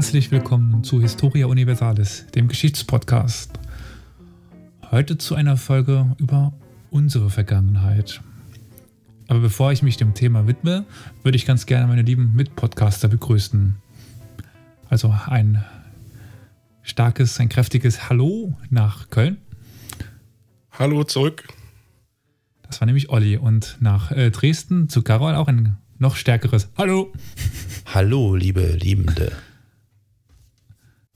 Herzlich willkommen zu Historia Universalis, dem Geschichtspodcast. Heute zu einer Folge über unsere Vergangenheit. Aber bevor ich mich dem Thema widme, würde ich ganz gerne meine lieben Mitpodcaster begrüßen. Also ein starkes, ein kräftiges Hallo nach Köln. Hallo zurück. Das war nämlich Olli. Und nach äh, Dresden zu Carol auch ein noch stärkeres Hallo. Hallo, liebe Liebende.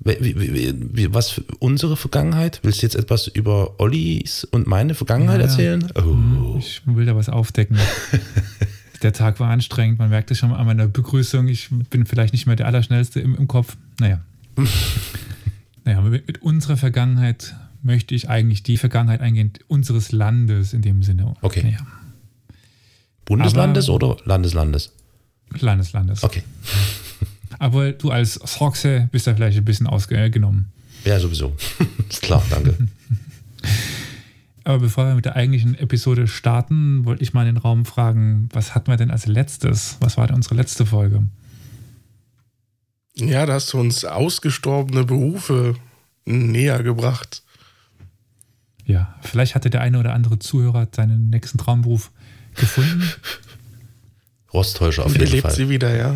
Was für unsere Vergangenheit? Willst du jetzt etwas über Ollis und meine Vergangenheit ja, erzählen? Oh. Ich will da was aufdecken. der Tag war anstrengend, man merkt es schon an meiner Begrüßung. Ich bin vielleicht nicht mehr der Allerschnellste im, im Kopf. Naja. naja, mit, mit unserer Vergangenheit möchte ich eigentlich die Vergangenheit eingehen, unseres Landes in dem Sinne. Okay. Naja. Bundeslandes Aber, oder Landeslandes? Landeslandes. Okay. Aber du als Sachse bist da vielleicht ein bisschen ausgenommen. Ja, sowieso. ist klar, danke. Aber bevor wir mit der eigentlichen Episode starten, wollte ich mal in den Raum fragen, was hatten wir denn als letztes? Was war denn unsere letzte Folge? Ja, da hast du uns ausgestorbene Berufe näher gebracht. Ja, vielleicht hatte der eine oder andere Zuhörer seinen nächsten Traumberuf gefunden. Rosttäuscher auf jeden lebt Fall. sie wieder, ja.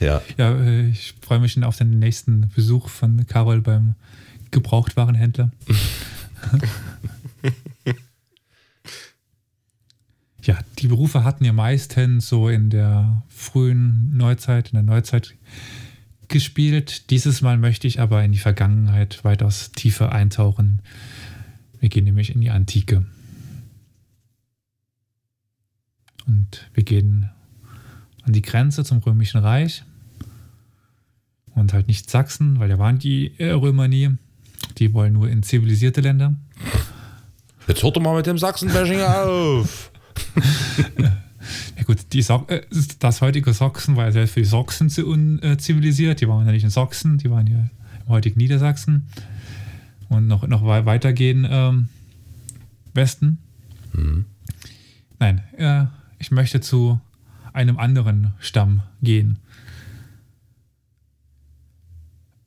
ja. ja. Äh, ich freue mich schon auf den nächsten Besuch von Carol beim Gebrauchtwarenhändler. ja, die Berufe hatten ja meistens so in der frühen Neuzeit, in der Neuzeit gespielt. Dieses Mal möchte ich aber in die Vergangenheit weitaus tiefer eintauchen. Wir gehen nämlich in die Antike. Und wir gehen an die Grenze zum Römischen Reich. Und halt nicht Sachsen, weil da waren die Römer nie. Die wollen nur in zivilisierte Länder. Jetzt hört doch mal mit dem Sachsenbashing auf. ja gut, die so äh, das heutige Sachsen war ja selbst für die Sachsen zu unzivilisiert. Die waren ja nicht in Sachsen, die waren ja im heutigen Niedersachsen. Und noch, noch weitergehen ähm, Westen. Mhm. Nein, äh, ich möchte zu einem anderen Stamm gehen.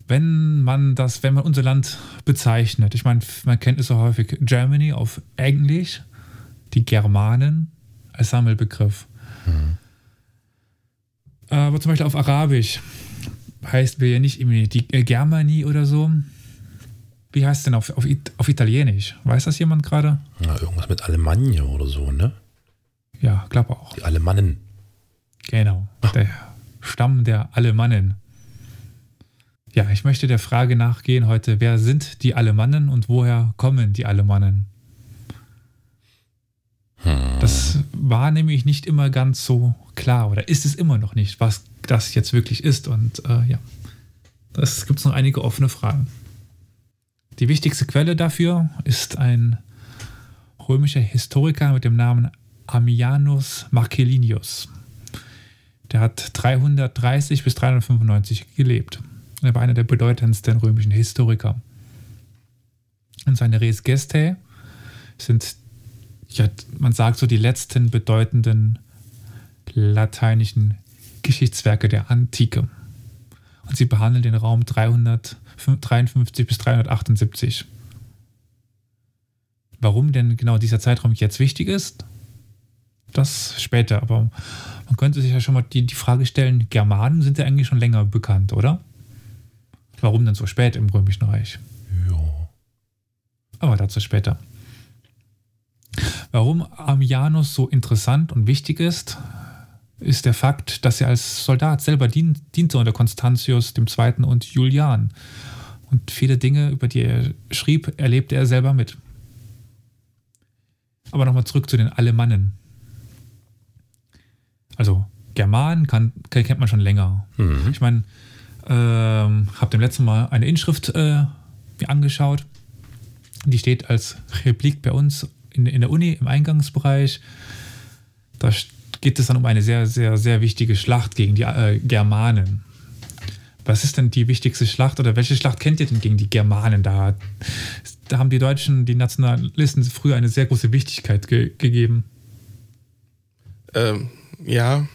Wenn man das, wenn man unser Land bezeichnet, ich meine, man kennt es so häufig Germany auf Englisch, die Germanen als Sammelbegriff. Mhm. Aber zum Beispiel auf Arabisch heißt wir ja nicht irgendwie die Germanie oder so. Wie heißt es denn auf, auf, auf Italienisch? Weiß das jemand gerade? Ja, irgendwas mit Alemannia oder so, ne? Ja, glaube auch. Die Alemannen. Genau, der Stamm der Alemannen. Ja, ich möchte der Frage nachgehen heute, wer sind die Alemannen und woher kommen die Alemannen? Hm. Das war nämlich nicht immer ganz so klar oder ist es immer noch nicht, was das jetzt wirklich ist. Und äh, ja, es gibt noch einige offene Fragen. Die wichtigste Quelle dafür ist ein römischer Historiker mit dem Namen Ammianus Marcellinius. Der hat 330 bis 395 gelebt. Er war einer der bedeutendsten römischen Historiker. Und seine Res Gestae sind, ja, man sagt so, die letzten bedeutenden lateinischen Geschichtswerke der Antike. Und sie behandeln den Raum 353 bis 378. Warum denn genau dieser Zeitraum jetzt wichtig ist, das später, aber man könnte sich ja schon mal die, die Frage stellen, Germanen sind ja eigentlich schon länger bekannt, oder? Warum denn so spät im Römischen Reich? Ja. Aber dazu später. Warum Ammianus so interessant und wichtig ist, ist der Fakt, dass er als Soldat selber dien, diente unter Constantius II. und Julian. Und viele Dinge, über die er schrieb, erlebte er selber mit. Aber nochmal zurück zu den Alemannen. Also German kann, kennt man schon länger. Mhm. Ich meine, ähm, habe dem letzten Mal eine Inschrift äh, mir angeschaut. Die steht als Replik bei uns in, in der Uni im Eingangsbereich. Da geht es dann um eine sehr, sehr, sehr wichtige Schlacht gegen die äh, Germanen. Was ist denn die wichtigste Schlacht oder welche Schlacht kennt ihr denn gegen die Germanen? Da, da haben die Deutschen, die Nationalisten früher eine sehr große Wichtigkeit ge gegeben. Ähm, ja,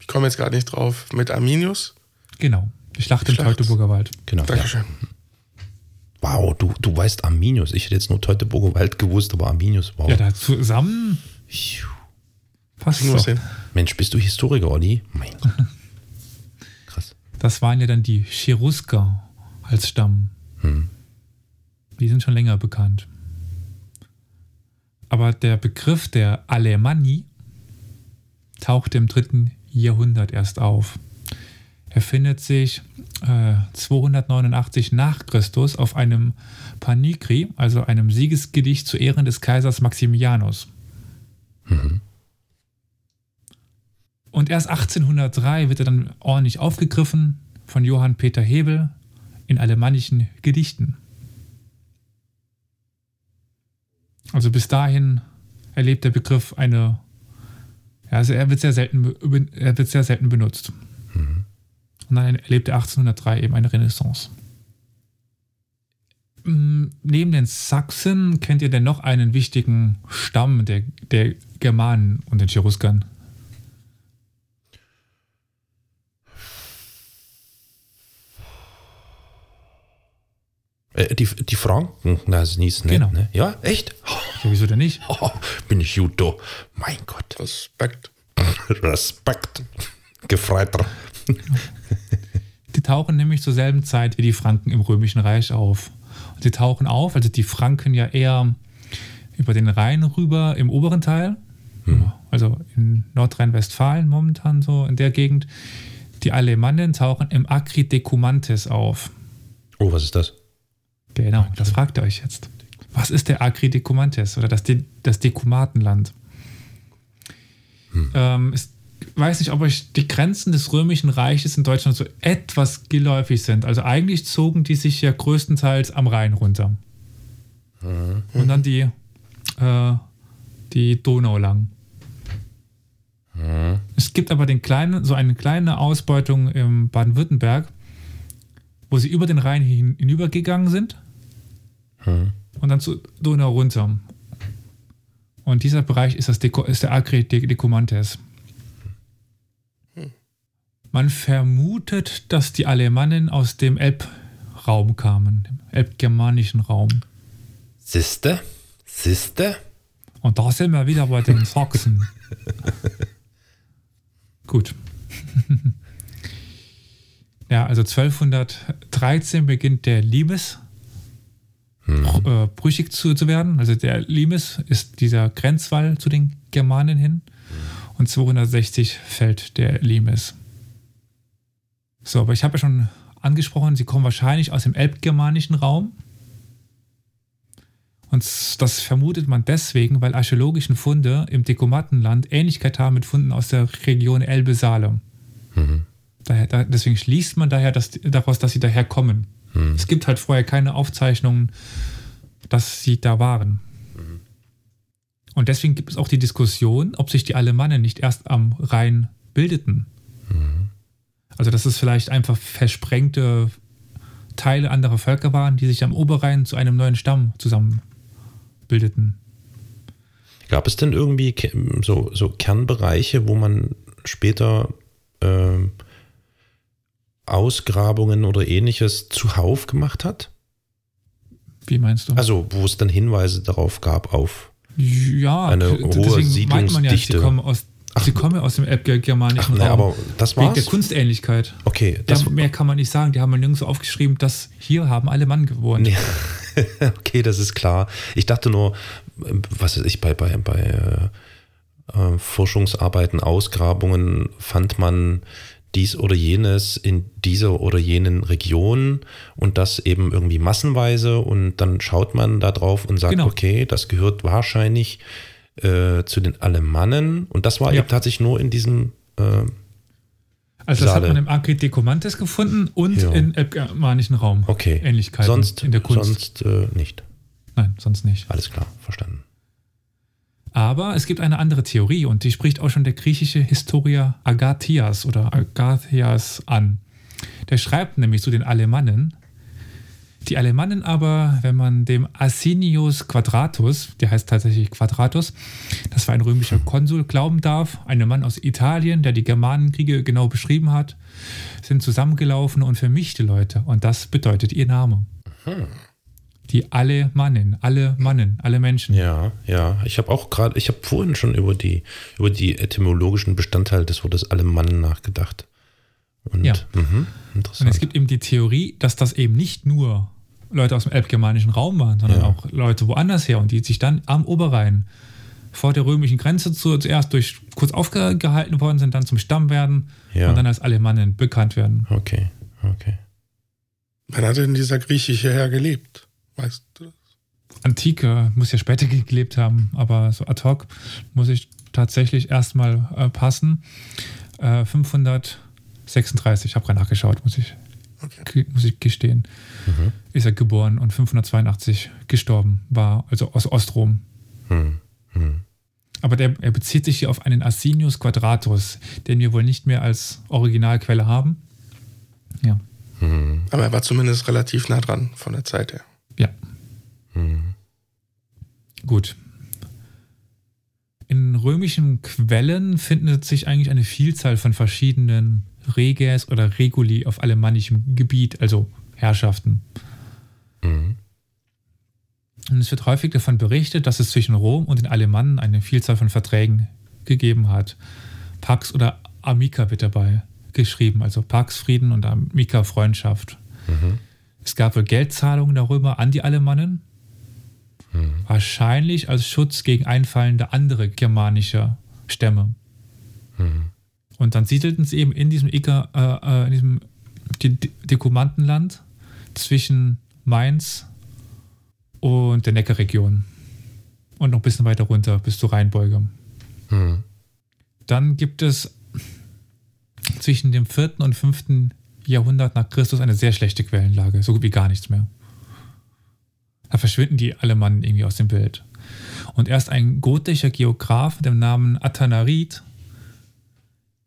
ich komme jetzt gerade nicht drauf, mit Arminius. Genau. Die Schlacht Die im. Teutoburger Wald. Genau. Ja. Dankeschön. Wow, du, du weißt Arminius. Ich hätte jetzt nur Teutoburger Wald gewusst, aber Arminius, wow. Ja, da zusammen was sehen. Mensch, bist du Historiker, Olli? Mein Gott. Krass. Das waren ja dann die Cherusker als Stamm. Hm. Die sind schon länger bekannt. Aber der Begriff der Alemanni taucht im dritten Jahrhundert erst auf. Er findet sich äh, 289 nach Christus auf einem Panikri, also einem Siegesgedicht zu Ehren des Kaisers Maximianus. Und erst 1803 wird er dann ordentlich aufgegriffen von Johann Peter Hebel in alemannischen Gedichten. Also bis dahin erlebt der Begriff eine, also er wird sehr selten, er wird sehr selten benutzt. Und dann erlebt er 1803 eben eine Renaissance. Mm, Neben den Sachsen kennt ihr denn noch einen wichtigen Stamm der, der Germanen und den Cheruskern? Äh, die, die Franken, das ist nicht, Genau. ne? Ja, echt? Ja, wieso denn nicht? Oh, bin ich Judo. Mein Gott. Respekt. Respekt. Gefreiter. Die tauchen nämlich zur selben Zeit wie die Franken im Römischen Reich auf. Und sie tauchen auf, also die Franken ja eher über den Rhein rüber im oberen Teil, also in Nordrhein-Westfalen momentan so in der Gegend. Die Alemannen tauchen im Acri Decumantes auf. Oh, was ist das? Genau, das fragt ihr euch jetzt. Was ist der Acri Decumantes oder das, De das Dekumatenland? Ähm, ich weiß nicht, ob euch die Grenzen des Römischen Reiches in Deutschland so etwas geläufig sind. Also eigentlich zogen die sich ja größtenteils am Rhein runter. Und dann die, äh, die Donau lang. Es gibt aber den kleinen, so eine kleine Ausbeutung im Baden-Württemberg, wo sie über den Rhein hin, hinübergegangen sind und dann zu Donau runter. Und dieser Bereich ist, das Deko, ist der Acre de Decumantes. Man vermutet, dass die Alemannen aus dem Elbraum kamen, dem elbgermanischen Raum. Siste? Siste? Und da sind wir wieder bei den Sachsen. Gut. ja, also 1213 beginnt der Limes äh, brüchig zu, zu werden. Also der Limes ist dieser Grenzwall zu den Germanen hin. Und 260 fällt der Limes. So, aber ich habe ja schon angesprochen, sie kommen wahrscheinlich aus dem elbgermanischen Raum. Und das vermutet man deswegen, weil archäologische Funde im Dekomatenland Ähnlichkeit haben mit Funden aus der Region Elbe-Saale. Daher, da, deswegen schließt man daher dass, daraus, dass sie daher kommen. Es gibt halt vorher keine Aufzeichnungen, dass sie da waren. Und deswegen gibt es auch die Diskussion, ob sich die Alemannen nicht erst am Rhein bildeten. Also, dass es vielleicht einfach versprengte Teile anderer Völker waren, die sich am Oberrhein zu einem neuen Stamm zusammenbildeten. Gab es denn irgendwie so, so Kernbereiche, wo man später ähm, Ausgrabungen oder ähnliches zuhauf gemacht hat? Wie meinst du? Also, wo es dann Hinweise darauf gab auf. ja, eine hohe meint man ja, sie Siedlungsdichte. kommen aus, sie kommen ja aus dem Ach, elbgermanischen ne, Raum. aber das Wegen der war's. Kunstähnlichkeit. Okay, das ja, mehr kann man nicht sagen. Die haben ja nirgends so aufgeschrieben, dass hier haben alle Mann gewohnt. Nee. okay, das ist klar. Ich dachte nur, was weiß ich, bei, bei, bei äh, Forschungsarbeiten, Ausgrabungen fand man dies oder jenes in dieser oder jenen Region und das eben irgendwie massenweise und dann schaut man da drauf und sagt, Genau. okay, das gehört wahrscheinlich äh, zu den Alemannen und das war Ja. eben tatsächlich nur in diesem äh, Also das hat Saale. man im Acre Decumantes gefunden und Ja. im elbgermanischen Raum. okay. Ähnlichkeiten sonst, in der Kunst. Sonst äh, nicht. Nein, sonst nicht. Alles klar, verstanden. Aber es gibt eine andere Theorie und die spricht auch schon der griechische Historiker Agathias oder Agathias an. Der schreibt nämlich zu den Alemannen, Die Alemannen aber, wenn man dem Asinius Quadratus, der heißt tatsächlich Quadratus, das war ein römischer Konsul, glauben darf, ein Mann aus Italien, der die Germanenkriege genau beschrieben hat, sind zusammengelaufen und vermischte Leute. Und das bedeutet ihr Name. Hm. Die alle Mannen, alle Mannen, alle Menschen. Ja, ja. Ich habe auch gerade, ich habe vorhin schon über die, über die etymologischen Bestandteile des Wortes alle Mannen nachgedacht. Und, Ja. Und interessant. es gibt eben die Theorie, dass das eben nicht nur Leute aus dem elbgermanischen Raum waren, sondern Ja. auch Leute woanders her und die sich dann am Oberrhein vor der römischen Grenze zu, zuerst durch kurz aufgehalten worden sind, dann zum Stamm werden Ja. und dann als Alemannen bekannt werden. okay, okay. Wann hat denn dieser griechische Herr gelebt? Weißt du das? Antike muss ja später gelebt haben, aber so ad hoc muss ich tatsächlich erstmal äh, passen. Äh, 536, ich habe gerade nachgeschaut, muss ich, Okay. muss ich gestehen. Mhm. Ist er geboren und 582 gestorben, war also aus Ostrom. Hm. Hm. Aber der, er bezieht sich hier auf einen Asinius Quadratus, den wir wohl nicht mehr als Originalquelle haben. Ja, Hm. Aber er war zumindest relativ nah dran von der Zeit her. Ja, Hm. gut. In römischen Quellen findet sich eigentlich eine Vielzahl von verschiedenen Reges oder Reguli auf alemannischem Gebiet, also Herrschaften. Hm. Und es wird häufig davon berichtet, dass es zwischen Rom und den Alemannen eine Vielzahl von Verträgen gegeben hat. Pax oder Amica wird dabei geschrieben, also Pax Frieden und Amica Freundschaft. Mhm. Es gab wohl Geldzahlungen der Römer an die Alemannen, Hm. wahrscheinlich als Schutz gegen einfallende andere germanische Stämme. Hm. Und dann siedelten sie eben in diesem, Ica, äh, äh, in diesem De De Dekumantenland zwischen Mainz und der Neckarregion. Und noch ein bisschen weiter runter bis zur Rheinbeuge. Hm. Dann gibt es zwischen dem 4. und 5. Jahrhundert nach Christus eine sehr schlechte Quellenlage, so gut wie gar nichts mehr. Da verschwinden die Alemannen irgendwie aus dem Bild. Und erst ein gotischer Geograf mit dem Namen Athanarit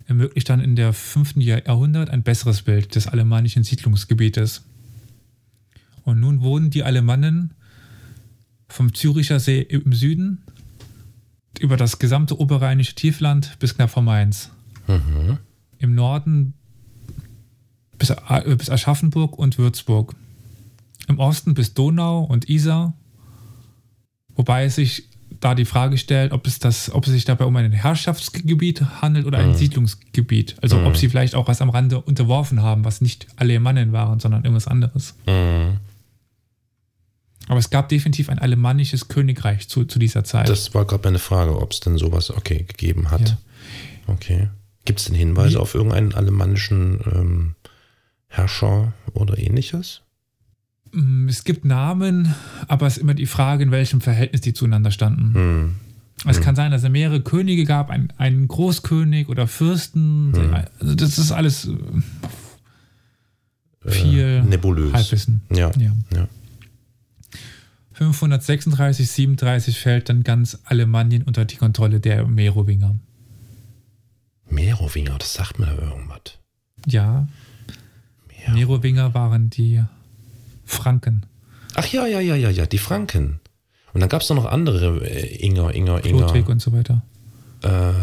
ermöglicht dann in der 5. Jahrhundert ein besseres Bild des alemannischen Siedlungsgebietes. Und nun wohnen die Alemannen vom Züricher See im Süden über das gesamte oberrheinische Tiefland bis knapp vor Mainz. Mhm. Im Norden bis, bis Aschaffenburg und Würzburg. Im Osten bis Donau und Isar. Wobei sich da die Frage stellt, ob es, das, ob es sich dabei um ein Herrschaftsgebiet handelt oder ein Mhm. Siedlungsgebiet. Also Mhm. ob sie vielleicht auch was am Rande unterworfen haben, was nicht Alemannen waren, sondern irgendwas anderes. Hm. Aber es gab definitiv ein alemannisches Königreich zu, zu dieser Zeit. Das war gerade meine Frage, ob es denn sowas okay gegeben hat. Ja. Okay. Gibt es denn Hinweise Wie- auf irgendeinen alemannischen ähm, Herrscher oder ähnliches? Mm, Es gibt Namen, aber es ist immer die Frage, in welchem Verhältnis die zueinander standen. Hm. Es Hm. kann sein, dass es mehrere Könige gab, ein- einen Großkönig oder Fürsten. Hm. Also das ist alles äh, viel Äh, nebulös. Halbwissen. Ja. Ja. Ja. 536, 37 fällt dann ganz Alemannien unter die Kontrolle der Merowinger. Merowinger, das sagt mir da irgendwas. Ja, Mer Merowinger waren die Franken. Ach ja, ja, ja, ja, ja, die Franken. Und dann gab es noch andere äh, Inger, Inger, Inger. Ludwig und so weiter. Äh,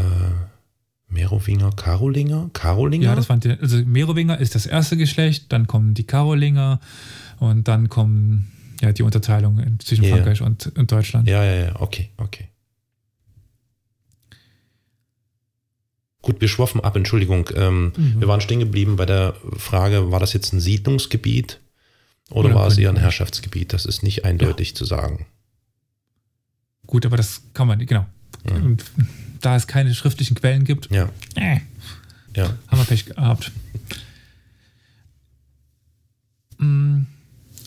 Merowinger, Karolinger? Karolinger? Ja, das waren die, also Merowinger ist das erste Geschlecht, dann kommen die Karolinger und dann kommen ja die Unterteilung zwischen Ja. Frankreich und, und Deutschland. Ja, ja, ja, okay, okay. Gut, wir schwaffen ab, Entschuldigung. Ähm, Mhm. Wir waren stehen geblieben bei der Frage, war das jetzt ein Siedlungsgebiet oder, Oder war es eher ein. Herrschaftsgebiet? Das ist nicht eindeutig zu sagen. Gut, aber das kann man, genau. Ja. Und da es keine schriftlichen Quellen gibt, Ja, äh, ja. haben wir Pech gehabt. Mm,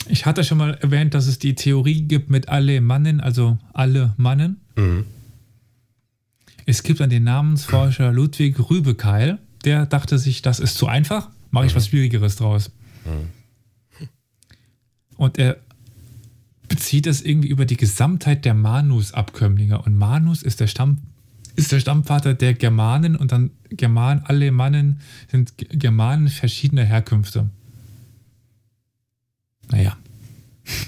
Ich hatte schon mal erwähnt, dass es die Theorie gibt mit alle Mannen, also alle Mannen. Mhm. Es gibt dann den Namensforscher Ludwig Rübekeil, der dachte sich, das ist zu einfach, mache ich was Schwierigeres draus. Und er bezieht es irgendwie über die Gesamtheit der Manus-Abkömmlinge. Und Manus ist der, Stamm, ist der Stammvater der Germanen und dann German, alle Mannen sind Germanen verschiedener Herkünfte. Naja,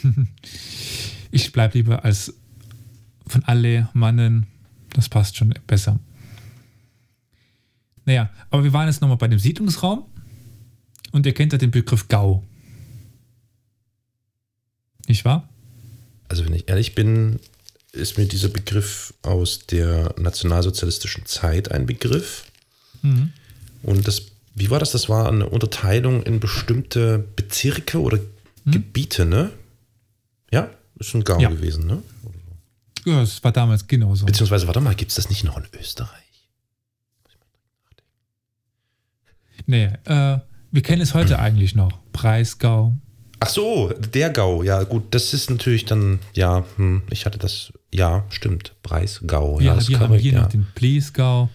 ich bleibe lieber als von alle Mannen. Das passt schon besser. Naja, aber wir waren jetzt nochmal bei dem Siedlungsraum und ihr kennt ja den Begriff Gau. Nicht wahr? Also wenn ich ehrlich bin, ist mir dieser Begriff aus der nationalsozialistischen Zeit ein Begriff. Mhm. Und das, wie war das? Das war eine Unterteilung in bestimmte Bezirke oder Gebiete, ne? Ja, ist ein Gau Ja. gewesen, ne? Ja, es war damals genauso. Beziehungsweise, warte mal, gibt es das nicht noch in Österreich? Nee, äh, wir kennen es heute eigentlich noch. Breisgau. Ach so, der Gau, ja gut, das ist natürlich dann, ja, hm, ich hatte das, ja, stimmt, Breisgau, Wir, ja, das ist wir haben hier ja. noch den Bliesgau.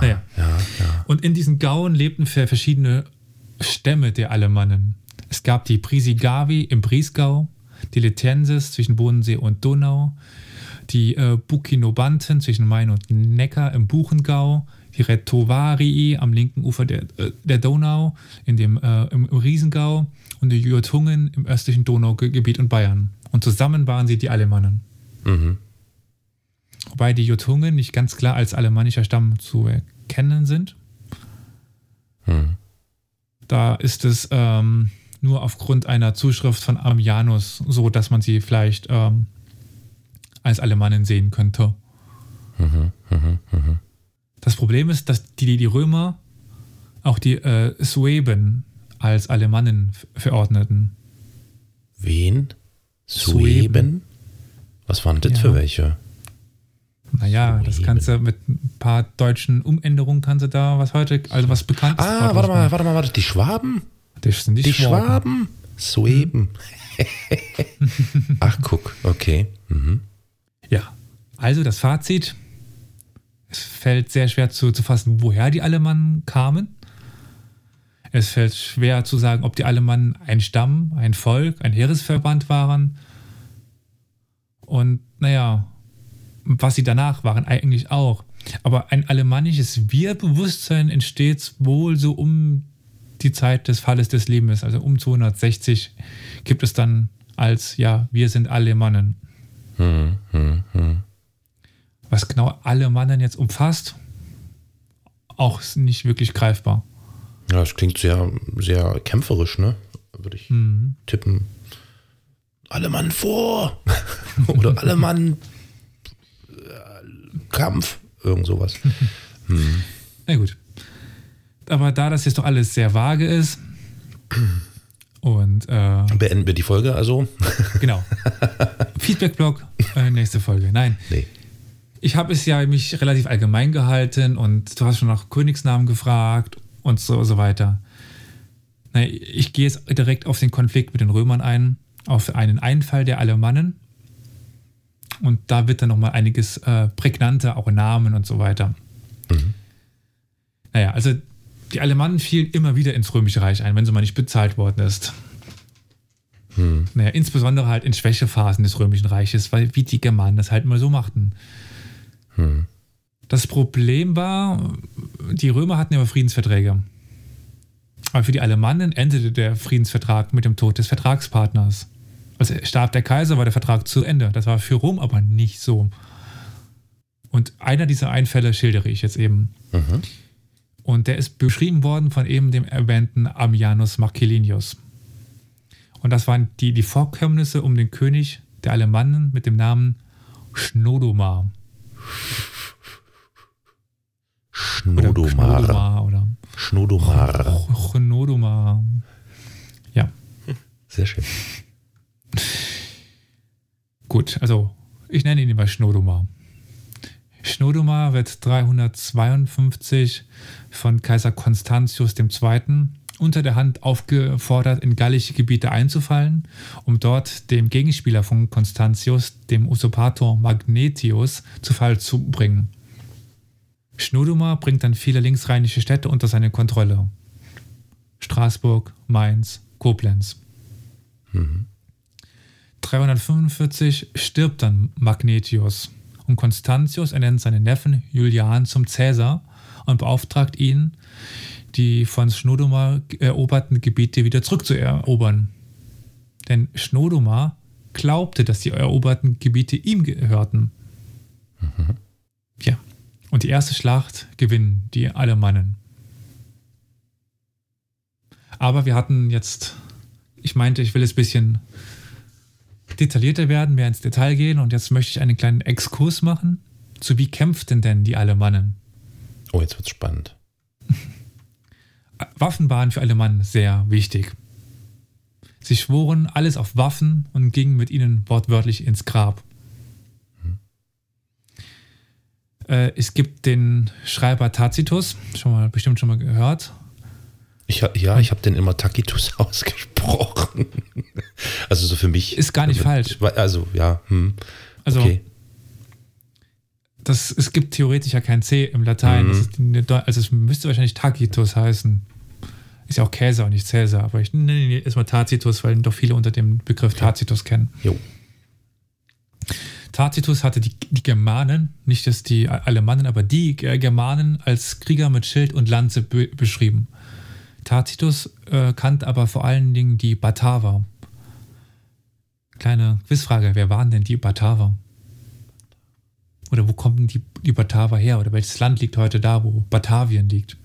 Naja. ja, ja. Und in diesen Gauen lebten ver- verschiedene Stämme der Alemannen. Es gab die Prisigavi im Briesgau, die Letenses zwischen Bodensee und Donau, die äh, Bukinobanten zwischen Main und Neckar im Buchengau, die Retovarii am linken Ufer der, äh, der Donau in dem, äh, im, im Riesengau und die Jurtungen im östlichen Donaugebiet und Bayern. Und zusammen waren sie die Alemannen. Mhm. Wobei die Jurtungen nicht ganz klar als alemannischer Stamm zu erkennen sind. Hm. Da ist es ähm, nur aufgrund einer Zuschrift von Ammianus so, dass man sie vielleicht ähm, als Alemannen sehen könnte. Mhm. Mhm. Mhm. Das Problem ist, dass die, die Römer auch die äh, Sueben als Alemannen verordneten. Wen? Sueben. Sueben? Was waren das Ja. für welche? Naja, das Sueben. kannst du mit ein paar deutschen Umänderungen kannst du da was heute, also was bekannt ist. Ah, warte mal, warte mal, warte, die Schwaben? Das sind die, Die Schwaben. Schwaben? Sueben. Ach, guck, okay. Mhm. Ja, also das Fazit. Es fällt sehr schwer zu, zu fassen, woher die Alemannen kamen. Es fällt schwer zu sagen, ob die Alemannen ein Stamm, ein Volk, ein Heeresverband waren. Und naja, was sie danach waren, eigentlich auch. Aber ein alemannisches Wir-Bewusstsein entsteht wohl so um die Zeit des Falles des Lebens, also um 260 gibt es dann als, ja, wir sind Alemannen. Was genau alle Mannen jetzt umfasst, auch nicht wirklich greifbar. Ja, das klingt sehr, sehr kämpferisch, ne? Würde ich Mhm. tippen. Alle Mann vor! Oder alle Mann äh, Kampf. Irgend sowas. Na gut. Aber da das jetzt doch alles sehr vage ist und äh, Beenden wir die Folge also? genau. Feedback-Blog, äh, nächste Folge. Nein, Nee. ich habe es ja mich relativ allgemein gehalten und du hast schon nach Königsnamen gefragt und so, so weiter. Ich gehe jetzt direkt auf den Konflikt mit den Römern ein, auf einen Einfall der Alemannen. Und da wird dann nochmal einiges äh, prägnanter, auch Namen und so weiter. Naja, also die Alemannen fielen immer wieder ins Römische Reich ein, wenn sie mal nicht bezahlt worden ist. Naja, insbesondere halt in Schwächephasen des Römischen Reiches, weil wie die Germanen das halt immer so machten. Das Problem war, die Römer hatten immer Friedensverträge. Aber für die Alemannen endete der Friedensvertrag mit dem Tod des Vertragspartners. Also starb der Kaiser, war der Vertrag zu Ende. Das war für Rom aber nicht so. Und einer dieser Einfälle schildere ich jetzt eben. Mhm. Und der ist beschrieben worden von eben dem erwähnten Ammianus Marcellinius. Und das waren die, die Vorkommnisse um den König der Alemannen mit dem Namen Schnodomar. Oder Schnodomar. Schnodomar oder Schnodomar. Schnodomar. Ja, Sehr schön. gut. Also, ich nenne ihn immer Schnodomar. Schnodomar wird 352 von Kaiser Constantius II. Unter der Hand aufgefordert, in gallische Gebiete einzufallen, um dort dem Gegenspieler von Constantius, dem Usurpator Magnetius, zu Fall zu bringen. Schnodomar bringt dann viele linksrheinische Städte unter seine Kontrolle. Straßburg, Mainz, Koblenz. 345 stirbt dann Magnetius und Constantius ernennt seinen Neffen Julian zum Cäsar und beauftragt ihn, die von Schnodomar eroberten Gebiete wieder zurückzuerobern. Denn Schnodomar glaubte, dass die eroberten Gebiete ihm gehörten. Ja. Und die erste Schlacht gewinnen die Alemannen. Aber wir hatten jetzt, ich meinte, ich will es ein bisschen detaillierter werden, mehr ins Detail gehen und jetzt möchte ich einen kleinen Exkurs machen zu wie kämpften denn die Alemannen? Oh, jetzt wird's spannend. Waffen waren für alle Mann sehr wichtig. Sie schworen alles auf Waffen und gingen mit ihnen wortwörtlich ins Grab. Äh, es gibt den Schreiber Tacitus, schon mal bestimmt schon mal gehört. Ich, ja, ich habe den immer Tacitus ausgesprochen. also so für mich. Ist gar nicht damit, falsch. Also ja. Hm. Also okay. das, es gibt theoretisch ja kein C im Latein. Mhm. Ist also es müsste wahrscheinlich Tacitus heißen. Ist ja auch Käse und nicht Cäsar, aber ich nenne ihn erstmal Tacitus, weil ihn doch viele unter dem Begriff Tacitus kennen. Jo. Tacitus hatte die, die Germanen, nicht dass die Alemannen, aber die Germanen als Krieger mit Schild und Lanze be beschrieben. Tacitus äh, kannte aber vor allen Dingen die Bataver. Kleine Quizfrage, wer waren denn die Bataver? Oder wo kommen die, die Bataver her? Oder welches Land liegt heute da, wo Batavien liegt?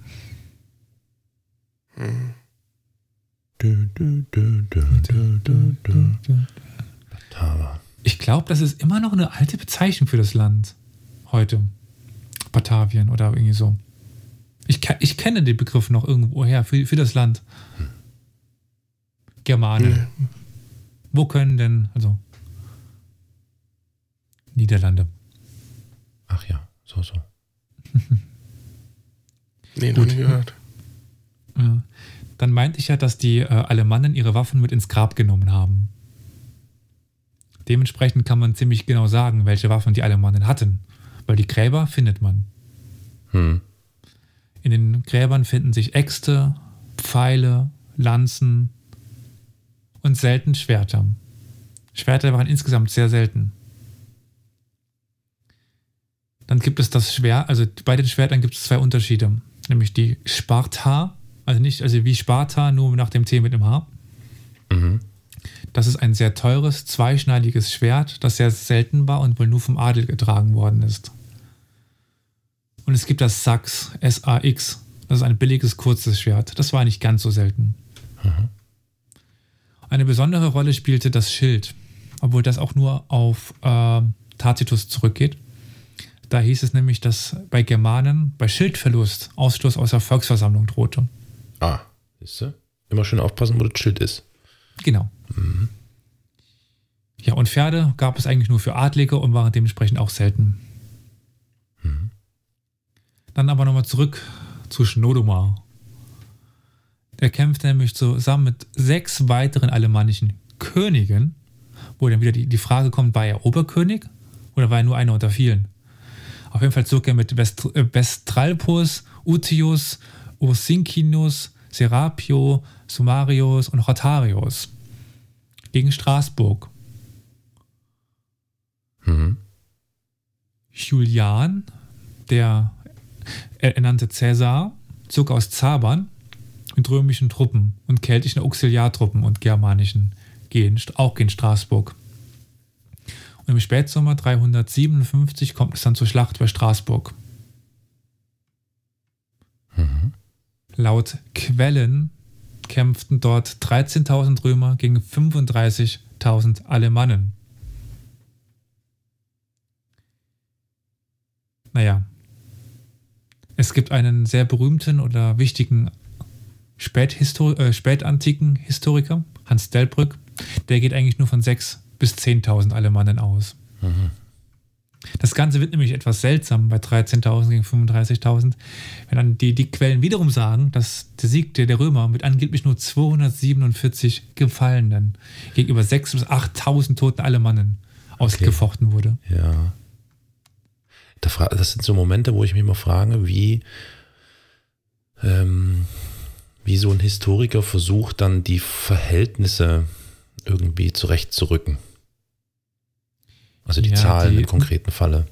Bataver. Ich glaube, das ist immer noch eine alte Bezeichnung für das Land heute. Batavien oder irgendwie so. Ich, ich kenne den Begriff noch irgendwoher für, für das Land. Germanen. Wo können denn, also Niederlande. Ach ja, so, so. Nee, noch nie gehört. Ja. Dann meinte ich ja, dass die äh, Alemannen ihre Waffen mit ins Grab genommen haben. Dementsprechend kann man ziemlich genau sagen, welche Waffen die Alemannen hatten, weil die Gräber findet man. Hm. In den Gräbern finden sich Äxte, Pfeile, Lanzen und selten Schwerter. Schwerter waren insgesamt sehr selten. Dann gibt es das Schwert, also bei den Schwertern gibt es zwei Unterschiede. Nämlich die Sparta, also nicht, also wie Sparta, nur nach dem T mit dem H. Mhm. Das ist ein sehr teures, zweischneidiges Schwert, das sehr selten war und wohl nur vom Adel getragen worden ist. Und es gibt das Sax, S-A-X. Das ist ein billiges, kurzes Schwert. Das war nicht ganz so selten. Eine besondere Rolle spielte das Schild, obwohl das auch nur auf äh, Tacitus zurückgeht. Da hieß es nämlich, dass bei Germanen bei Schildverlust Ausschluss aus der Volksversammlung drohte. Ah, siehst du? Immer schön aufpassen, wo das Schild ist. Genau. Ja, und Pferde gab es eigentlich nur für Adlige und waren dementsprechend auch selten. Dann aber nochmal zurück zu Schnodomar. Er kämpfte nämlich zusammen mit sechs weiteren alemannischen Königen, wo dann wieder die, die Frage kommt, war er Oberkönig oder war er nur einer unter vielen? Auf jeden Fall zog er mit Vest, äh, Vestralpus, Utius, Ursincinus, Serapio, Sumarius und Rotarius gegen Straßburg. Mhm. Julian, der er ernannte Cäsar, zog aus Zabern mit römischen Truppen und keltischen Auxiliartruppen und germanischen gehen, auch gegen Straßburg. Und im Spätsommer 357 kommt es dann zur Schlacht bei Straßburg. Laut Quellen kämpften dort 13.000 Römer gegen 35.000 Alemannen. Naja, es gibt einen sehr berühmten oder wichtigen Späthistor äh, spätantiken Historiker, Hans Delbrück, der geht eigentlich nur von 6.000 bis 10.000 Alemannen aus. Das Ganze wird nämlich etwas seltsam bei 13.000 gegen 35.000, wenn dann die, die Quellen wiederum sagen, dass der Sieg der, der Römer mit angeblich nur 247 Gefallenen gegenüber 6.000 bis 8.000 toten Alemannen ausgefochten wurde. Ja. Das sind so Momente, wo ich mich mal frage, wie, ähm, wie so ein Historiker versucht, dann die Verhältnisse irgendwie zurechtzurücken. Also die Ja, Zahlen die- im konkreten Falle.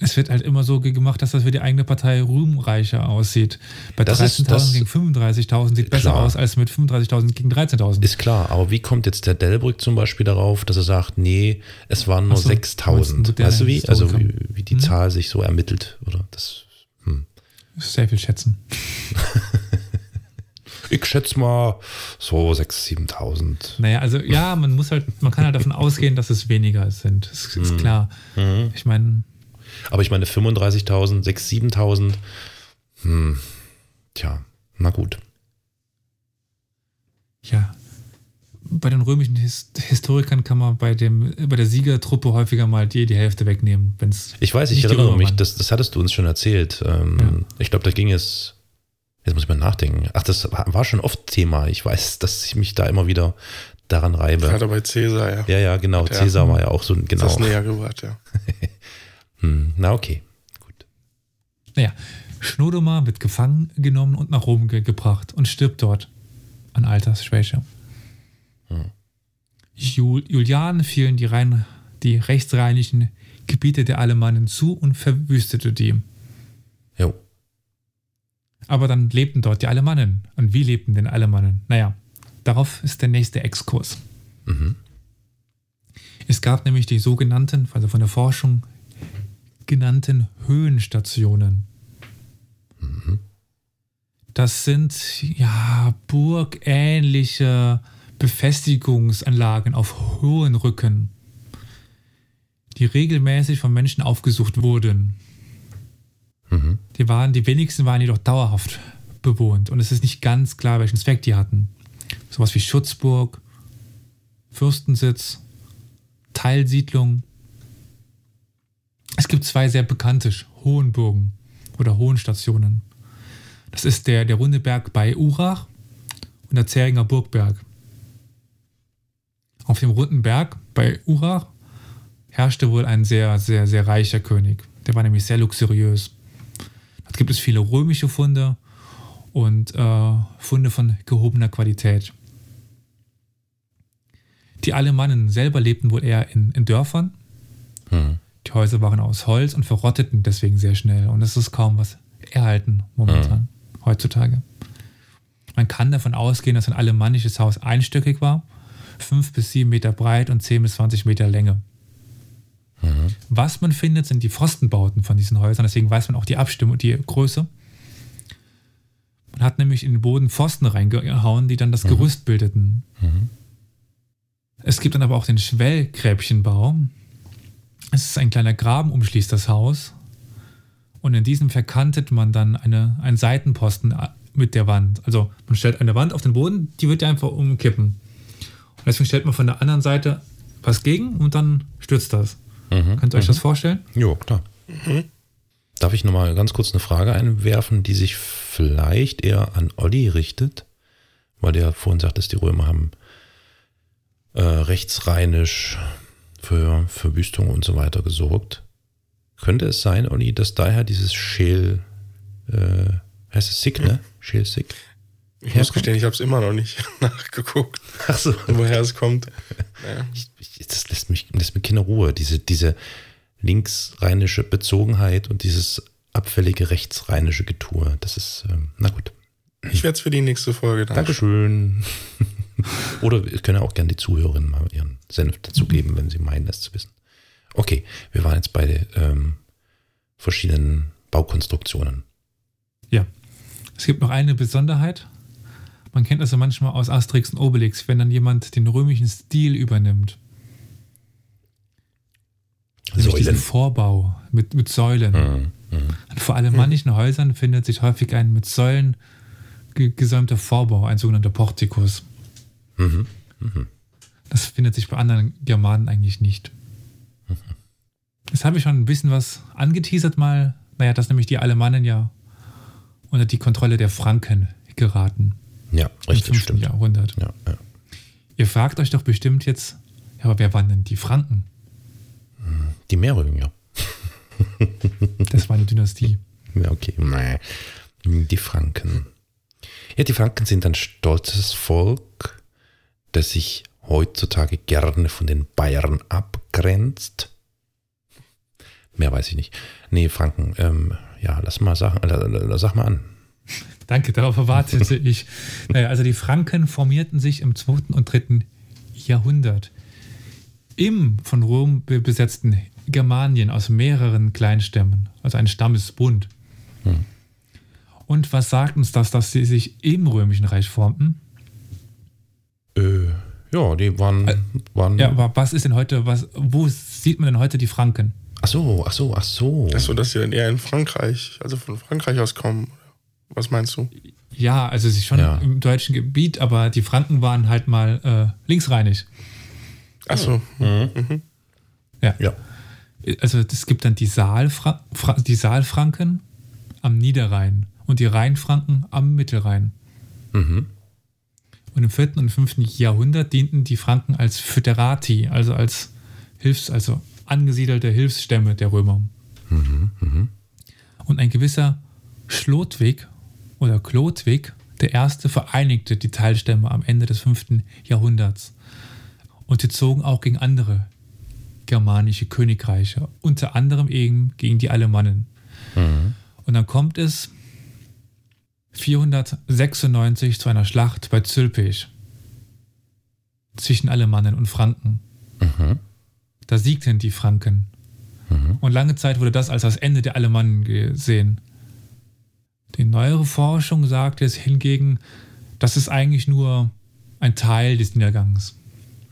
es wird halt immer so gemacht, dass das für die eigene Partei ruhmreicher aussieht. Bei 13.000 gegen 35.000 sieht besser klar. aus als mit 35.000 gegen 13.000. Ist klar, aber wie kommt jetzt der Delbrück zum Beispiel darauf, dass er sagt, nee, es waren nur so, 6.000? Weißt du wie? Also wie, wie die hm? Zahl sich so ermittelt, oder? Das, hm. Sehr viel schätzen. ich schätze mal so 6.000, 7.000. Naja, also ja, man muss halt, man kann halt davon ausgehen, dass es weniger sind. Das ist, hm. klar. Mhm. Ich meine, aber ich meine 35.000, 6.000, 7.000, hm, tja, na gut. Ja, bei den römischen His Historikern kann man bei, dem, bei der Siegertruppe häufiger mal die, die Hälfte wegnehmen. Wenn's ich weiß, ich erinnere mich, das, das hattest du uns schon erzählt. Ähm, ja. Ich glaube, da ging es, jetzt muss ich mal nachdenken. Ach, das war, schon oft Thema. Ich weiß, dass ich mich da immer wieder daran reibe. Gerade bei Cäsar, ja. Ja, ja, genau. Cäsar war ja auch so genau. Das näher gebracht, ja. Hm, na okay, gut. Naja, Schnodomar wird gefangen genommen und nach Rom ge gebracht und stirbt dort an Altersschwäche. Hm. Jul Julian fielen die, rein, die rechtsrheinischen Gebiete der Alemannen zu und verwüstete die. Aber dann lebten dort die Alemannen. Und wie lebten denn Alemannen? Naja, darauf ist der nächste Exkurs. Mhm. Es gab nämlich die sogenannten, also von der Forschung genannten Höhenstationen. Mhm. Das sind ja burgähnliche Befestigungsanlagen auf hohen Rücken, die regelmäßig von Menschen aufgesucht wurden. Mhm. Die, waren, die wenigsten waren jedoch dauerhaft bewohnt und es ist nicht ganz klar, welchen Zweck die hatten. Sowas wie Schutzburg, Fürstensitz, Teilsiedlung es gibt zwei sehr bekannte Hohenburgen oder Hohenstationen. Das ist der, der Runde Berg bei Urach und der Zähringer Burgberg. Auf dem Runden Berg bei Urach herrschte wohl ein sehr, sehr, sehr reicher König. Der war nämlich sehr luxuriös. Gibt es viele römische Funde und äh, Funde von gehobener Qualität. Die Alemannen selber lebten wohl eher in, in Dörfern. Hm. Die Häuser waren aus Holz und verrotteten deswegen sehr schnell. Und es ist kaum was erhalten momentan, mhm. heutzutage. Man kann davon ausgehen, dass ein alemannisches Haus einstöckig war, fünf bis sieben Meter breit und zehn bis zwanzig Meter Länge. Mhm. Was man findet, sind die Pfostenbauten von diesen Häusern. Deswegen weiß man auch die Abstimmung, die Größe. Man hat nämlich in den Boden Pfosten reingehauen, die dann das mhm. Gerüst bildeten. Mhm. Es gibt dann aber auch den Schwellgräbchenbau. Es ist ein kleiner Graben, umschließt das Haus. Und in diesem verkantet man dann eine, einen Seitenposten mit der Wand. Also man stellt eine Wand auf den Boden, die wird ja einfach umkippen. Und deswegen stellt man von der anderen Seite was gegen und dann stürzt das. Mhm, Könnt ihr euch mhm. das vorstellen? Jo, klar. Mhm. Darf ich nochmal ganz kurz eine Frage einwerfen, die sich vielleicht eher an Olli richtet? Weil der vorhin sagt, dass die Römer haben äh, rechtsrheinisch für Verwüstung und so weiter gesorgt. Könnte es sein, Olli, dass daher dieses Schäl, äh, heißt es Sick, ne? Schäl Sick? Ich muss gestehen, ich habe es immer noch nicht nachgeguckt, Ach so. woher es kommt. Ja. Ich, ich, das lässt mich, lässt mir keine Ruhe. Diese, diese linksrheinische Bezogenheit und dieses abfällige rechtsrheinische Getue. Das ist, ähm, na gut. Ich werde es für die nächste Folge dann. Dankeschön. Oder es können auch gerne die Zuhörerinnen mal ihren Senf dazugeben, wenn sie meinen, das zu wissen. Okay, wir waren jetzt bei ähm, verschiedenen Baukonstruktionen. Ja, es gibt noch eine Besonderheit. Man kennt das ja manchmal aus Asterix und Obelix, wenn dann jemand den römischen Stil übernimmt. Nämlich diesen Vorbau mit, mit Säulen. Mhm. Mhm. Und vor allem manchen Häusern findet sich häufig ein mit Säulen gesäumter Vorbau, ein sogenannter Portikus. Mhm. Mhm. Das findet sich bei anderen Germanen eigentlich nicht. Mhm. Jetzt habe ich schon ein bisschen was angeteasert mal. Naja, dass nämlich die Alemannen ja unter die Kontrolle der Franken geraten. Ja, richtig. Im 5. Stimmt. Jahrhundert. Ja, ja. Ihr fragt euch doch bestimmt jetzt, aber wer waren denn die Franken? Die Meerrügen, das war eine Dynastie. Ja, okay. Die Franken. Ja, die Franken sind ein stolzes Volk, das sich heutzutage gerne von den Bayern abgrenzt. Mehr weiß ich nicht. Nee, Franken. Ähm, ja, lass mal sagen, sag mal an. Danke, darauf erwartete ich. Naja, also die Franken formierten sich im 2. und 3. Jahrhundert im von Rom besetzten Germanien aus mehreren Kleinstämmen, also ein Stammesbund. Hm. Und was sagt uns das, dass sie sich im Römischen Reich formten? Äh, ja, die waren, waren. Ja, aber was ist denn heute, was, wo sieht man denn heute die Franken? Ach so, ach so, ach so. Ach so, dass sie dann eher in Frankreich, also von Frankreich aus kommen. Was meinst du? Ja, also sie schon ja. im deutschen Gebiet, aber die Franken waren halt mal äh, linksrheinig. Ach so. Mhm. Mhm. Ja. ja. Also es gibt dann die, Saalfra die Saalfranken am Niederrhein und die Rheinfranken am Mittelrhein. Mhm. Und im 4. und 5. Jahrhundert dienten die Franken als Föderati, also als Hilfs-, also angesiedelte Hilfsstämme der Römer. Mhm, mh. Und ein gewisser Schlotwig oder Chlodwig, der erste, vereinigte die Teilstämme am Ende des 5. Jahrhunderts. Und sie zogen auch gegen andere germanische Königreiche, unter anderem eben gegen die Alemannen. Mhm. Und dann kommt es 496 zu einer Schlacht bei Zülpich zwischen Alemannen und Franken. Mhm. Da siegten die Franken. Mhm. Und lange Zeit wurde das als das Ende der Alemannen gesehen. Die neuere Forschung sagt jetzt hingegen, das ist eigentlich nur ein Teil des Niedergangs.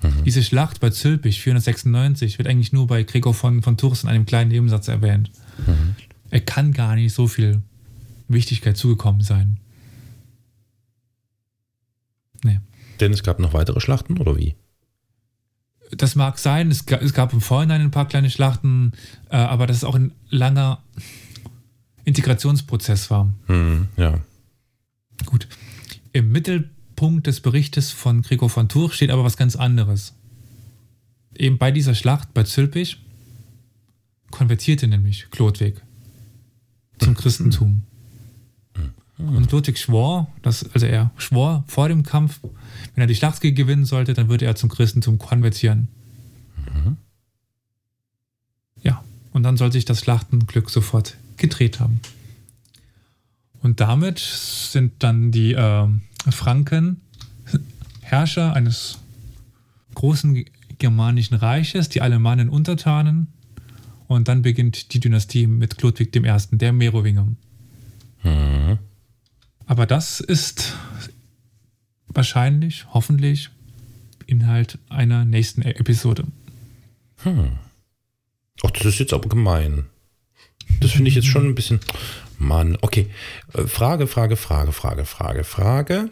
Mhm. Diese Schlacht bei Zülpich 496 wird eigentlich nur bei Gregor von, von Tours in einem kleinen Nebensatz erwähnt. Mhm. Er kann gar nicht so viel Wichtigkeit zugekommen sein. Nee. Denn es gab noch weitere Schlachten oder wie? das mag sein, es gab, es gab im Vorhinein ein paar kleine Schlachten, äh, aber das ist auch ein langer Integrationsprozess war. Hm, ja. Gut. Im Mittelpunkt des Berichtes von Gregor von Tours steht aber was ganz anderes. Eben bei dieser Schlacht bei Zülpich konvertierte nämlich Chlodwig zum hm. Christentum. Hm. Und Ludwig schwor, dass, also er schwor vor dem Kampf, wenn er die Schlacht gewinnen sollte, dann würde er zum Christentum konvertieren. Mhm. Ja, und dann soll sich das Schlachtenglück sofort gedreht haben. Und damit sind dann die äh, Franken Herrscher eines großen germanischen Reiches, die Alemannen Untertanen. Und dann beginnt die Dynastie mit Ludwig I., der Merowinger. Mhm. Aber das ist wahrscheinlich, hoffentlich, Inhalt einer nächsten Episode. Hm. Ach, das ist jetzt aber gemein. Das finde ich jetzt schon ein bisschen. Mann, okay. Äh, Frage, Frage, Frage, Frage, Frage, Frage.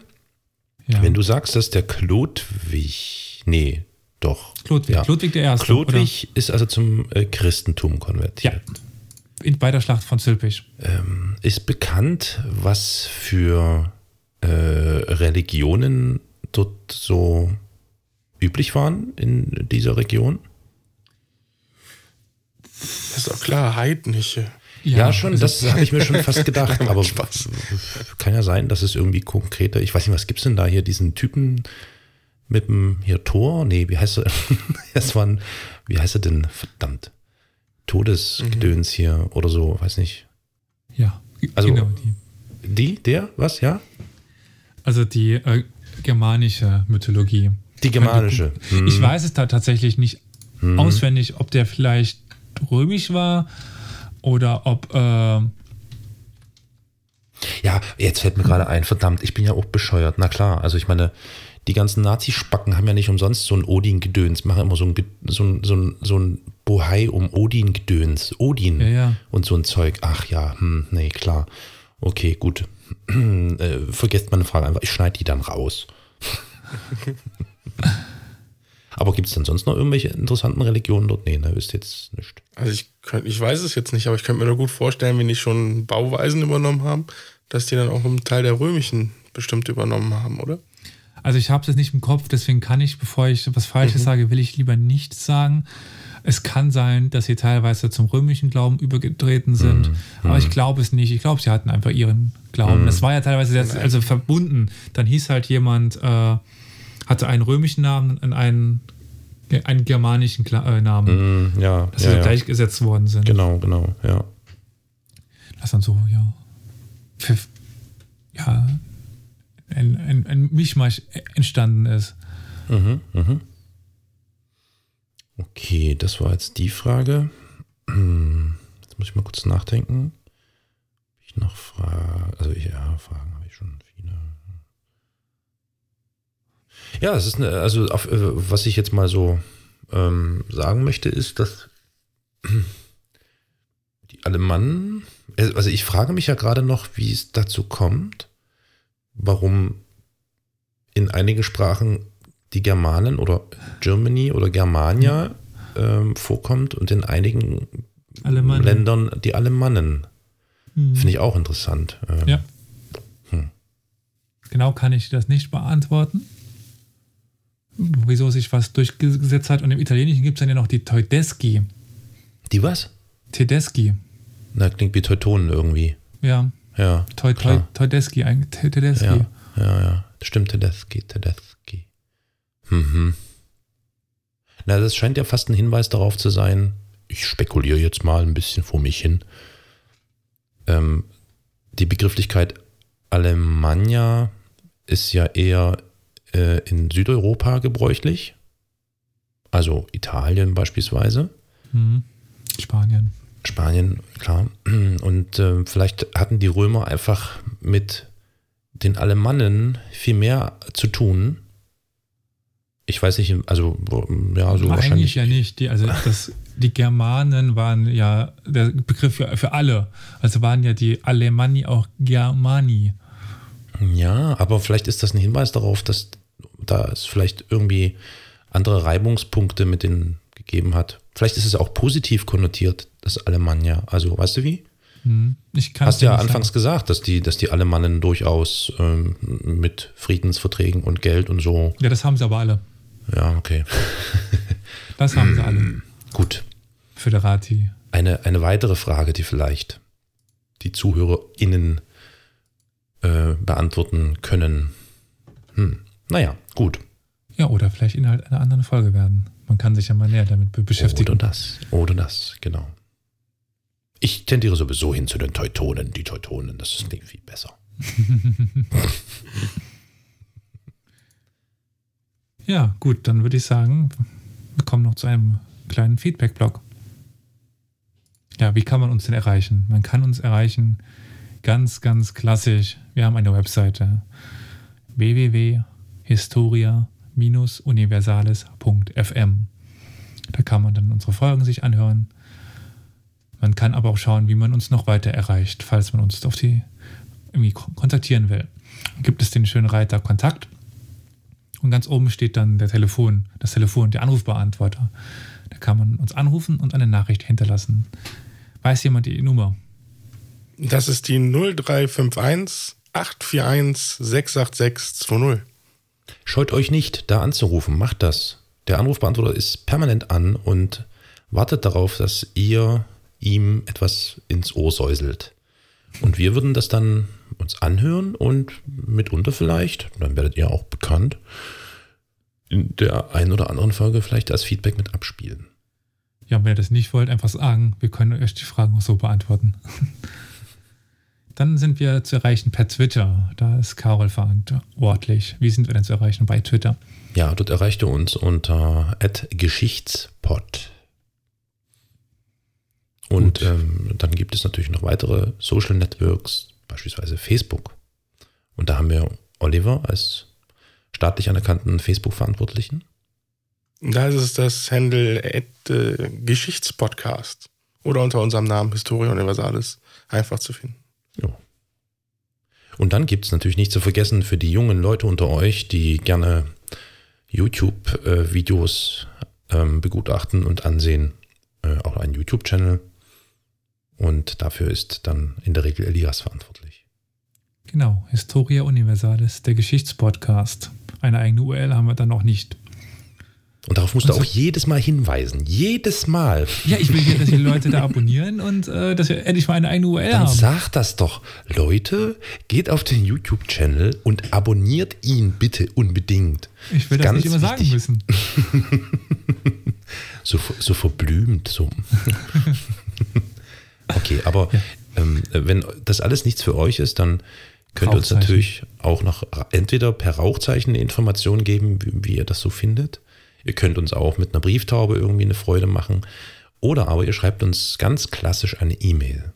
Ja. Wenn du sagst, dass der Klodwig. Nee, doch. Klodwig, ja. Klodwig der Erste. Klodwig oder? ist also zum äh, Christentum konvertiert. Ja in, bei der Schlacht von Zülpich. Ähm, ist bekannt, was für äh, Religionen dort so üblich waren in dieser Region? Das ist doch klar, heidnische. Ja, ja schon, das habe ich mir schon fast gedacht. aber Spaß. kann ja sein, dass es irgendwie konkreter, ich weiß nicht, was gibt es denn da hier, diesen Typen mit dem hier Tor? Nee, wie heißt er? das war ein, wie heißt er denn? Verdammt. Todesgedöns mhm. hier oder so, weiß nicht. Ja, also genau die. Die, der, was, ja? Also die äh, germanische Mythologie. Die germanische. Mhm. Ich weiß es da tatsächlich nicht mhm. auswendig, ob der vielleicht römisch war oder ob. Äh, ja, jetzt fällt mir gerade ein, verdammt, ich bin ja auch bescheuert. Na klar, also ich meine, die ganzen Nazi-Spacken haben ja nicht umsonst so ein Odin-Gedöns, machen immer so ein, so ein, so ein, so ein Bohai um Odin-Gedöns. Odin ja, ja. und so ein Zeug. Ach ja, hm, nee, klar. Okay, gut. äh, vergesst meine Frage einfach. Ich schneide die dann raus. Aber gibt es denn sonst noch irgendwelche interessanten Religionen dort? Nee, ne, wisst jetzt nicht. Also ich, könnt, ich weiß es jetzt nicht, aber ich könnte mir nur gut vorstellen, wenn die schon Bauweisen übernommen haben, dass die dann auch einen Teil der römischen bestimmt übernommen haben, oder? Also ich habe es jetzt nicht im Kopf, deswegen kann ich, bevor ich was Falsches mhm. sage, will ich lieber nichts sagen. Es kann sein, dass sie teilweise zum römischen Glauben übergetreten sind, mhm. aber ich glaube es nicht. Ich glaube, sie hatten einfach ihren Glauben. Mhm. Das war ja teilweise sehr, also verbunden. Dann hieß halt jemand, äh, hatte einen römischen Namen und einen einen germanischen Kla äh, Namen, Mm, ja, dass ja, sie so ja. gleichgesetzt worden sind. Genau, genau, ja. dass dann so, ja, für, ja, ein, ein, ein Mischmasch entstanden ist. Mhm, mhm. Okay, das war jetzt die Frage. Jetzt muss ich mal kurz nachdenken. Ich noch Fragen. Also ja, Fragen habe ich schon viele. Ja, es ist eine, also auf, äh, was ich jetzt mal so ähm, sagen möchte, ist, dass die Alemannen, äh, also ich frage mich ja gerade noch, wie es dazu kommt, warum in einigen Sprachen die Germanen oder Germany oder Germania ähm, vorkommt und in einigen Alemannen. Ländern die Alemannen. Hm. Finde ich auch interessant. Ähm, Ja. Hm. Genau kann ich das nicht beantworten. Wieso sich was durchgesetzt hat. Und im Italienischen gibt es dann ja noch die Tedeschi. Die was? Tedeschi. Na, klingt wie Teutonen irgendwie. Ja, Ja. Teu, Teu, klar. Tedeschi. eigentlich. Te- Tedeschi. Ja, ja, ja. Stimmt, Tedeschi, Tedeschi. Mhm. Na, das scheint ja fast ein Hinweis darauf zu sein, ich spekuliere jetzt mal ein bisschen vor mich hin. Ähm, die Begrifflichkeit Alemannia ist ja eher äh, in Südeuropa gebräuchlich. Also Italien beispielsweise. Mhm. Spanien. Spanien, klar. Und äh, vielleicht hatten die Römer einfach mit den Alemannen viel mehr zu tun. Ich weiß nicht, also ja, so Aber wahrscheinlich. eigentlich ja nicht. Die, also das, die Germanen waren ja der Begriff für, für alle. Also waren ja die Alemanni auch Germani. Ja, aber vielleicht ist das ein Hinweis darauf, dass da es vielleicht irgendwie andere Reibungspunkte mit denen gegeben hat. Vielleicht ist es auch positiv konnotiert, das Alemannia. Also, weißt du wie? Hm. Hast ja anfangs sagen. gesagt, dass die, dass die Alemannen durchaus ähm, mit Friedensverträgen und Geld und so. Ja, das haben sie aber alle. Ja, okay. Das haben sie alle. Gut. Föderati. Eine, eine weitere Frage, die vielleicht die ZuhörerInnen äh, beantworten können. Hm. Naja, gut. Ja, oder vielleicht Inhalt einer anderen Folge werden. Man kann sich ja mal näher damit be- beschäftigen. Oder das. Oder das, genau. Ich tendiere sowieso hin zu den Teutonen. Die Teutonen, das klingt viel besser. Ja, gut, dann würde ich sagen, wir kommen noch zu einem kleinen Feedback-Blog. Ja, wie kann man uns denn erreichen? Man kann uns erreichen ganz, ganz klassisch. Wir haben eine Webseite www.historia-universales.fm. Da kann man dann unsere Folgen sich anhören. Man kann aber auch schauen, wie man uns noch weiter erreicht, falls man uns auf die irgendwie kon- kontaktieren will. Gibt es den schönen Reiter Kontakt und ganz oben steht dann der Telefon, das Telefon, der Anrufbeantworter. Da kann man uns anrufen und eine Nachricht hinterlassen. Weiß jemand die Nummer? Das ist die 0351 841 68620. Scheut euch nicht, da anzurufen. Macht das. Der Anrufbeantworter ist permanent an und wartet darauf, dass ihr ihm etwas ins Ohr säuselt. Und wir würden das dann uns anhören und mitunter vielleicht, dann werdet ihr auch bekannt, in der einen oder anderen Folge vielleicht als Feedback mit abspielen. Ja, wenn ihr das nicht wollt, einfach sagen. Wir können euch die Fragen so beantworten. Dann sind wir zu erreichen per Twitter. Da ist Carol verantwortlich. Wie sind wir denn zu erreichen bei Twitter? Ja, dort erreicht ihr uns unter @geschichtspod. Und ähm, dann gibt es natürlich noch weitere Social Networks, beispielsweise Facebook. Und da haben wir Oliver als staatlich anerkannten Facebook-Verantwortlichen. Da ist es das Handle at, äh, Geschichtspodcast. Oder unter unserem Namen Historia Universalis einfach zu finden. Ja. Und dann gibt es natürlich nicht zu vergessen für die jungen Leute unter euch, die gerne YouTube-Videos ähm, begutachten und ansehen, äh, auch einen YouTube-Channel. Und dafür ist dann in der Regel Elias verantwortlich. Genau, Historia Universalis, der Geschichtspodcast. Eine eigene URL haben wir dann noch nicht. Und darauf musst du auch jedes Mal hinweisen. Jedes Mal. Ja, ich will hier, dass die Leute da abonnieren und äh, dass wir endlich mal eine eigene URL Dann haben. sag das doch. Leute, geht auf den YouTube-Channel und abonniert ihn bitte unbedingt. Ich will das Ganz nicht immer sagen wichtig. müssen. So, so verblümt. So. okay, aber ähm, wenn das alles nichts für euch ist, dann könnt ihr uns natürlich auch noch entweder per Rauchzeichen eine Information geben, wie, wie ihr das so findet. Ihr könnt uns auch mit einer Brieftaube irgendwie eine Freude machen. Oder aber ihr schreibt uns ganz klassisch eine E-Mail.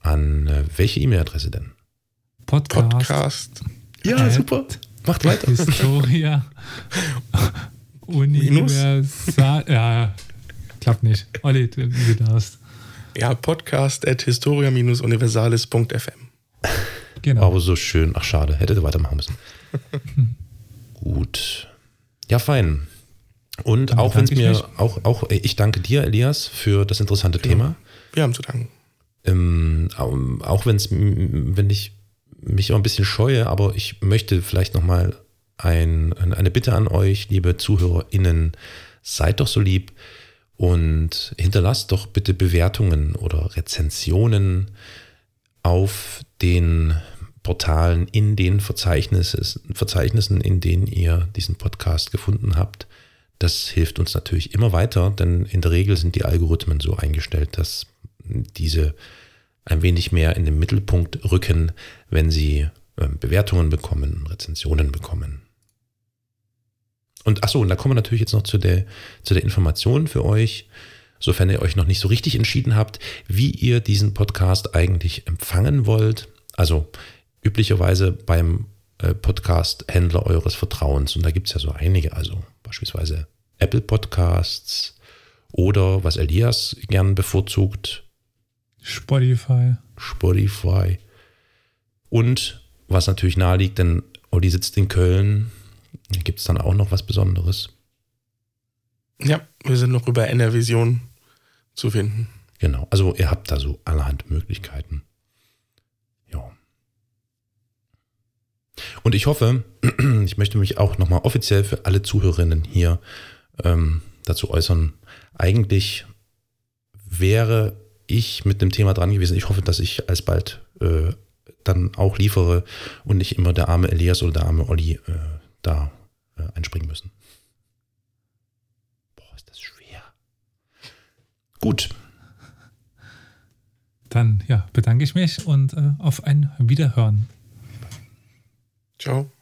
An äh, welche E-Mail-Adresse denn? Podcast, Podcast. Ja, Äh, super. Macht weiter. Historia, Universal. Ja, klappt nicht. Olli, du, du darfst. Ja, podcast at historia-universalis.fm. Genau. Aber so schön. Ach, schade. Hättet weitermachen müssen. Gut. Ja, fein. Und Dann auch wenn es mir, auch, auch, äh, ich danke dir, Elias, für das interessante Thema. Wir haben zu danken. Ähm, au- auch wenn es, wenn ich mich auch ein bisschen scheue, aber ich möchte vielleicht nochmal ein, eine Bitte an euch, liebe ZuhörerInnen, seid doch so lieb und hinterlasst doch bitte Bewertungen oder Rezensionen auf den Portalen, in den Verzeichnissen, Verzeichnissen, in denen ihr diesen Podcast gefunden habt. Das hilft uns natürlich immer weiter, denn in der Regel sind die Algorithmen so eingestellt, dass diese ein wenig mehr in den Mittelpunkt rücken, wenn sie ähm, Bewertungen bekommen, Rezensionen bekommen. Und achso, und da kommen wir natürlich jetzt noch zu der, zu der Information für euch, sofern ihr euch noch nicht so richtig entschieden habt, wie ihr diesen Podcast eigentlich empfangen wollt. Also üblicherweise beim Podcast-Händler eures Vertrauens. Und da gibt es ja so einige, also beispielsweise Apple Podcasts oder was Elias gern bevorzugt, Spotify. Spotify. Und was natürlich naheliegt, denn Olli sitzt in Köln, gibt es dann auch noch was Besonderes. Ja, wir sind noch über NRVision zu finden. Genau, also ihr habt da so allerhand Möglichkeiten. Ja. Und ich hoffe, ich möchte mich auch nochmal offiziell für alle Zuhörerinnen hier ähm, dazu äußern. Eigentlich wäre ich mit dem Thema dran gewesen. Ich hoffe, dass ich alsbald äh, dann auch liefere und nicht immer der arme Elias oder der arme Olli äh, da äh, einspringen müssen. Boah, ist das schwer. Gut, Dann ja, bedanke ich mich und äh, auf ein Wiederhören. Ciao.